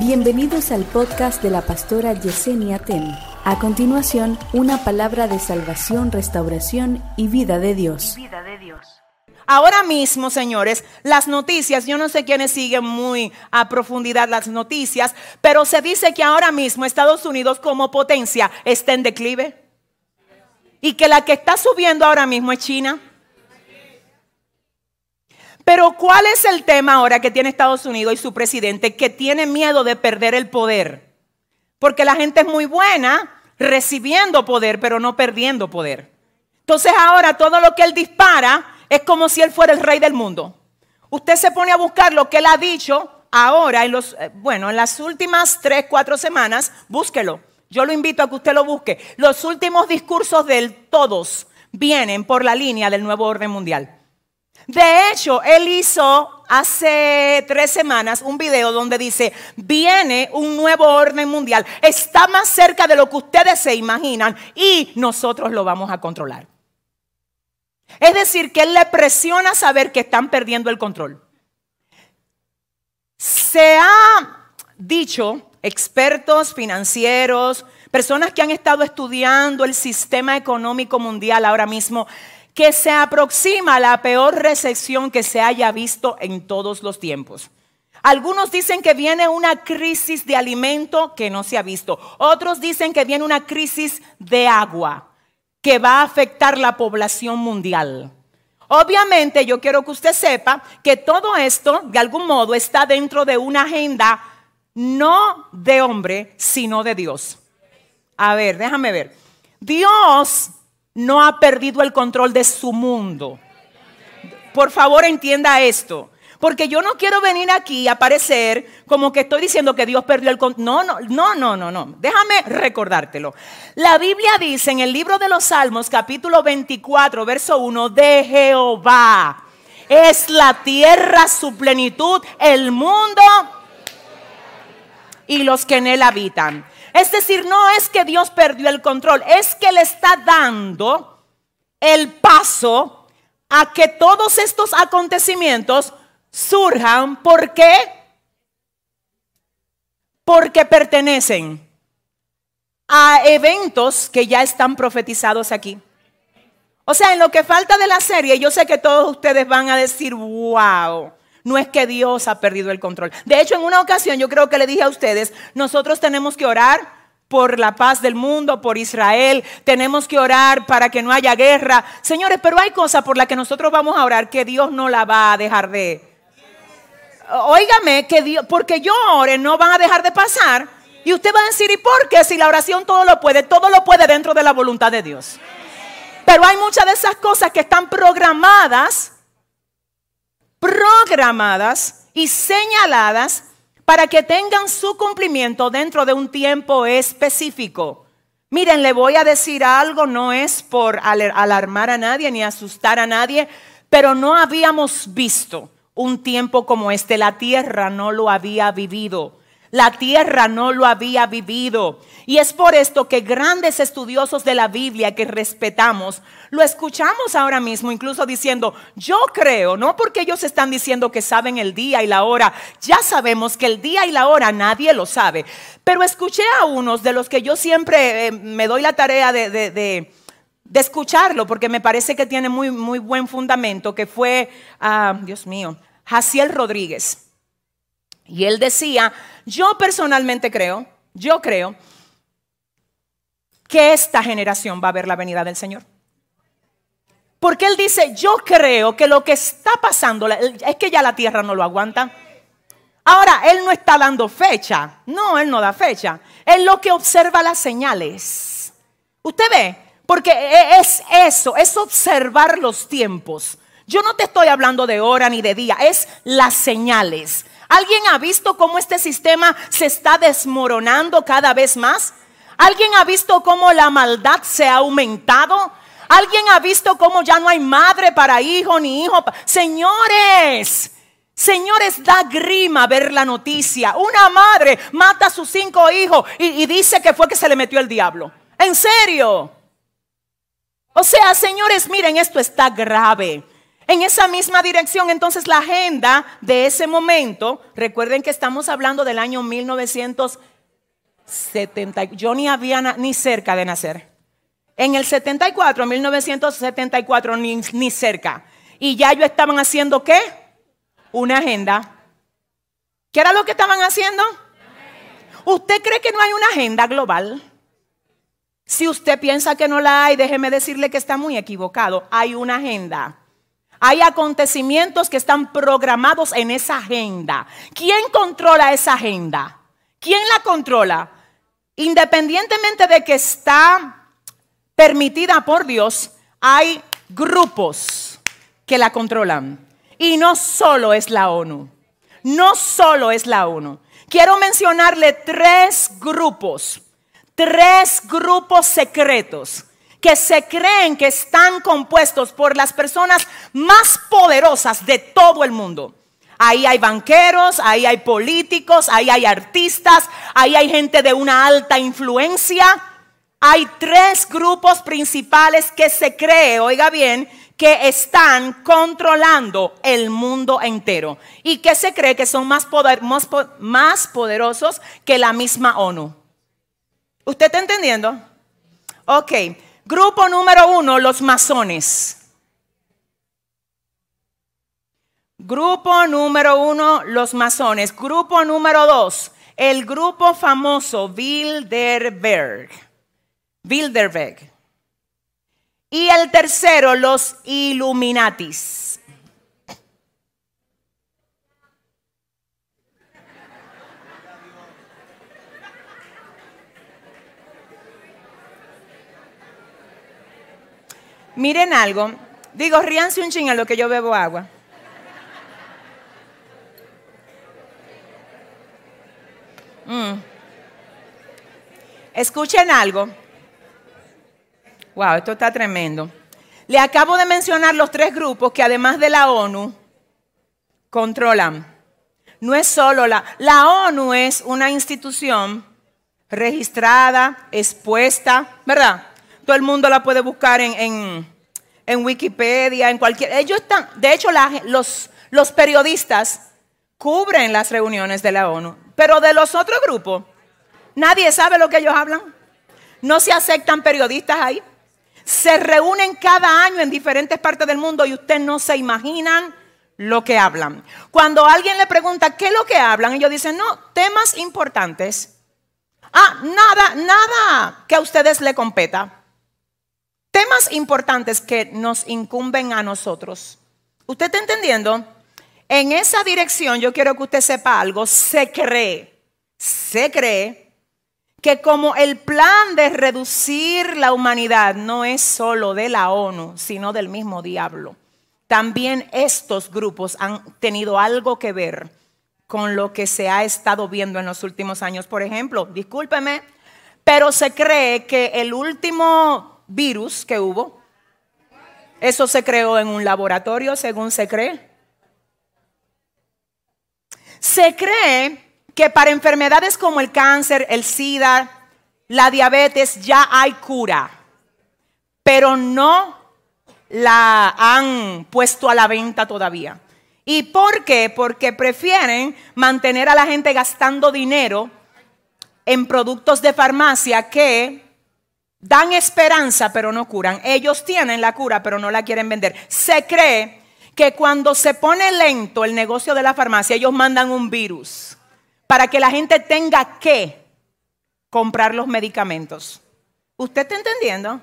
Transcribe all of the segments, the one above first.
Bienvenidos al podcast de la pastora Yesenia Ten. A continuación, una palabra de salvación, restauración y vida de Dios. Vida de Dios. Ahora mismo, señores, las noticias, yo no sé quiénes siguen muy a profundidad las noticias, pero se dice que ahora mismo Estados Unidos como potencia está en declive. Y que la que está subiendo ahora mismo es China. Pero ¿cuál es el tema ahora que tiene Estados Unidos y su presidente que tiene miedo de perder el poder? Porque la gente es muy buena recibiendo poder, pero no perdiendo poder. Entonces ahora todo lo que él dispara es como si él fuera el rey del mundo. Usted se pone a buscar lo que él ha dicho ahora, en los, eh, bueno, en las últimas tres, cuatro semanas, búsquelo. Yo lo invito a que usted lo busque. Los últimos discursos de él, todos, vienen por la línea del nuevo orden mundial. De hecho, él hizo hace tres semanas un video donde dice, viene un nuevo orden mundial, está más cerca de lo que ustedes se imaginan y nosotros lo vamos a controlar. Es decir, que él le presiona saber que están perdiendo el control. Se ha dicho, expertos financieros, personas que han estado estudiando el sistema económico mundial ahora mismo, que se aproxima la peor recesión que se haya visto en todos los tiempos. Algunos dicen que viene una crisis de alimento que no se ha visto. Otros dicen que viene una crisis de agua que va a afectar la población mundial. Obviamente yo quiero que usted sepa que todo esto de algún modo está dentro de una agenda no de hombre, sino de Dios. A ver, déjame ver. Dios no ha perdido el control de su mundo. Por favor, entienda esto. Porque yo no quiero venir aquí a parecer como que estoy diciendo que Dios perdió el control. No, no, no, no, no, no. Déjame recordártelo. La Biblia dice en el libro de los Salmos, capítulo 24, verso 1, de Jehová. Es la tierra su plenitud, el mundo y los que en él habitan. Es decir, no es que Dios perdió el control, es que le está dando el paso a que todos estos acontecimientos surjan. ¿Por qué? Porque pertenecen a eventos que ya están profetizados aquí. O sea, en lo que falta de la serie, yo sé que todos ustedes van a decir, wow. No es que Dios ha perdido el control. De hecho, en una ocasión yo creo que le dije a ustedes, nosotros tenemos que orar por la paz del mundo, por Israel, tenemos que orar para que no haya guerra. Señores, pero hay cosas por las que nosotros vamos a orar que Dios no la va a dejar de... Óigame, que Dios, porque yo ore no van a dejar de pasar. Y usted va a decir, ¿y por qué? Si la oración todo lo puede, todo lo puede dentro de la voluntad de Dios. Pero hay muchas de esas cosas que están programadas programadas y señaladas para que tengan su cumplimiento dentro de un tiempo específico. Miren, le voy a decir algo, no es por alarmar a nadie ni asustar a nadie, pero no habíamos visto un tiempo como este, la tierra no lo había vivido. La tierra no lo había vivido. Y es por esto que grandes estudiosos de la Biblia que respetamos, lo escuchamos ahora mismo, incluso diciendo, yo creo, no porque ellos están diciendo que saben el día y la hora, ya sabemos que el día y la hora nadie lo sabe. Pero escuché a unos de los que yo siempre eh, me doy la tarea de, escucharlo, porque me parece que tiene muy, muy buen fundamento, que fue, ah, Dios mío, Jaciel Rodríguez. Y él decía, yo personalmente creo, yo creo que esta generación va a ver la venida del Señor. Porque él dice, yo creo que lo que está pasando es que ya la tierra no lo aguanta. Ahora, él no está dando fecha. No, él no da fecha. Él lo que observa las señales. Usted ve, porque e, es eso, es observar los tiempos. Yo no te estoy hablando de hora ni de día, es las señales. ¿Alguien ha visto cómo este sistema se está desmoronando cada vez más? ¿Alguien ha visto cómo la maldad se ha aumentado? ¿Alguien ha visto cómo ya no hay madre para hijo ni hijo? Señores, señores, da grima ver la noticia. Una madre mata a sus cinco hijos y, dice que fue que se le metió el diablo. ¿En serio? O sea, señores, miren, esto está grave. En esa misma dirección, entonces la agenda de ese momento, recuerden que estamos hablando del año 1970, yo ni había ni cerca de nacer. En el 74, 1974, ni, cerca. Y ya ellos estaban haciendo qué? Una agenda. ¿Qué era lo que estaban haciendo? ¿Usted cree que no hay una agenda global? Si usted piensa que no la hay, déjeme decirle que está muy equivocado. Hay una agenda. Hay acontecimientos que están programados en esa agenda. ¿Quién controla esa agenda? ¿Quién la controla? Independientemente de que está permitida por Dios, hay grupos que la controlan. Y no solo es la ONU. No solo es la ONU. Quiero mencionarle tres grupos, tres grupos secretos que se creen que están compuestos por las personas más poderosas de todo el mundo. Ahí hay banqueros, ahí hay políticos, ahí hay artistas, ahí hay gente de una alta influencia. Hay tres grupos principales que se cree, oiga bien, que están controlando el mundo entero y que se cree que son más, más poderosos que la misma ONU. ¿Usted está entendiendo? Ok. Grupo número uno, los masones. Grupo número uno, los masones. Grupo número dos, el grupo famoso Bilderberg. Bilderberg. Y el tercero, los Illuminatis. Miren algo. Digo, ríanse un ching a lo que yo bebo agua. Mm. Escuchen algo. Wow, esto está tremendo. Le acabo de mencionar los tres grupos que además de la ONU controlan. No es solo la... La ONU es una institución registrada, expuesta, ¿verdad? Todo el mundo la puede buscar en, Wikipedia, en cualquier... Ellos están, de hecho, los, los periodistas cubren las reuniones de la ONU, pero de los otros grupos, nadie sabe lo que ellos hablan. No se aceptan periodistas ahí. Se reúnen cada año en diferentes partes del mundo y ustedes no se imaginan lo que hablan. Cuando alguien le pregunta qué es lo que hablan, ellos dicen, no, temas importantes. Ah, nada, nada que a ustedes le competa. Temas importantes que nos incumben a nosotros. ¿Usted está entendiendo? En esa dirección yo quiero que usted sepa algo. Se cree, se cree que como el plan de reducir la humanidad no es solo de la ONU, sino del mismo diablo. También estos grupos han tenido algo que ver con lo que se ha estado viendo en los últimos años. Por ejemplo, discúlpeme, pero se cree que el último virus que hubo. Eso se creó en un laboratorio, según se cree. Se cree que para enfermedades como el cáncer, el SIDA, la diabetes ya hay cura, pero no la han puesto a la venta todavía. ¿Y por qué? Porque prefieren mantener a la gente gastando dinero en productos de farmacia que Dan esperanza, pero no curan. Ellos tienen la cura, pero no la quieren vender. Se cree que cuando se pone lento el negocio de la farmacia, ellos mandan un virus para que la gente tenga que comprar los medicamentos. ¿Usted está entendiendo?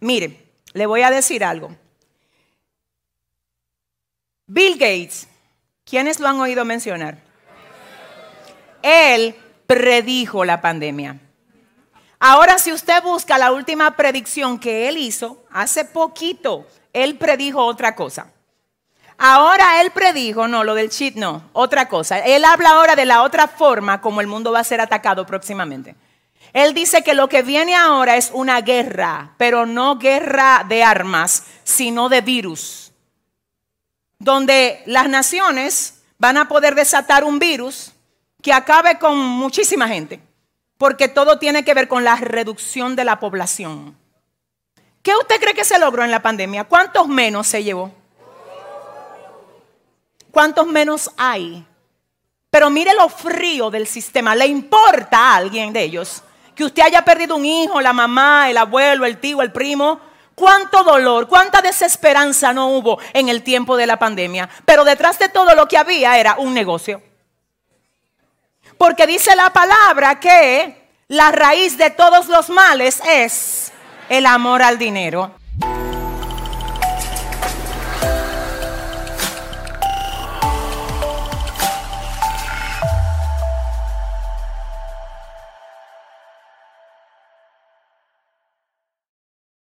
Mire, le voy a decir algo. Bill Gates, ¿quiénes lo han oído mencionar? Él predijo la pandemia. Ahora, si usted busca la última predicción que él hizo, hace poquito, él predijo otra cosa. Ahora él predijo, no, lo del cheat no, otra cosa. Él habla ahora de la otra forma como el mundo va a ser atacado próximamente. Él dice que lo que viene ahora es una guerra, pero no guerra de armas, sino de virus. Donde las naciones van a poder desatar un virus que acabe con muchísima gente. Porque todo tiene que ver con la reducción de la población. ¿Qué usted cree que se logró en la pandemia? ¿Cuántos menos se llevó? ¿Cuántos menos hay? Pero mire lo frío del sistema. ¿Le importa a alguien de ellos que usted haya perdido un hijo, la mamá, el abuelo, el tío, el primo? ¿Cuánto dolor, cuánta desesperanza no hubo en el tiempo de la pandemia? Pero detrás de todo lo que había era un negocio. Porque dice la palabra que la raíz de todos los males es el amor al dinero.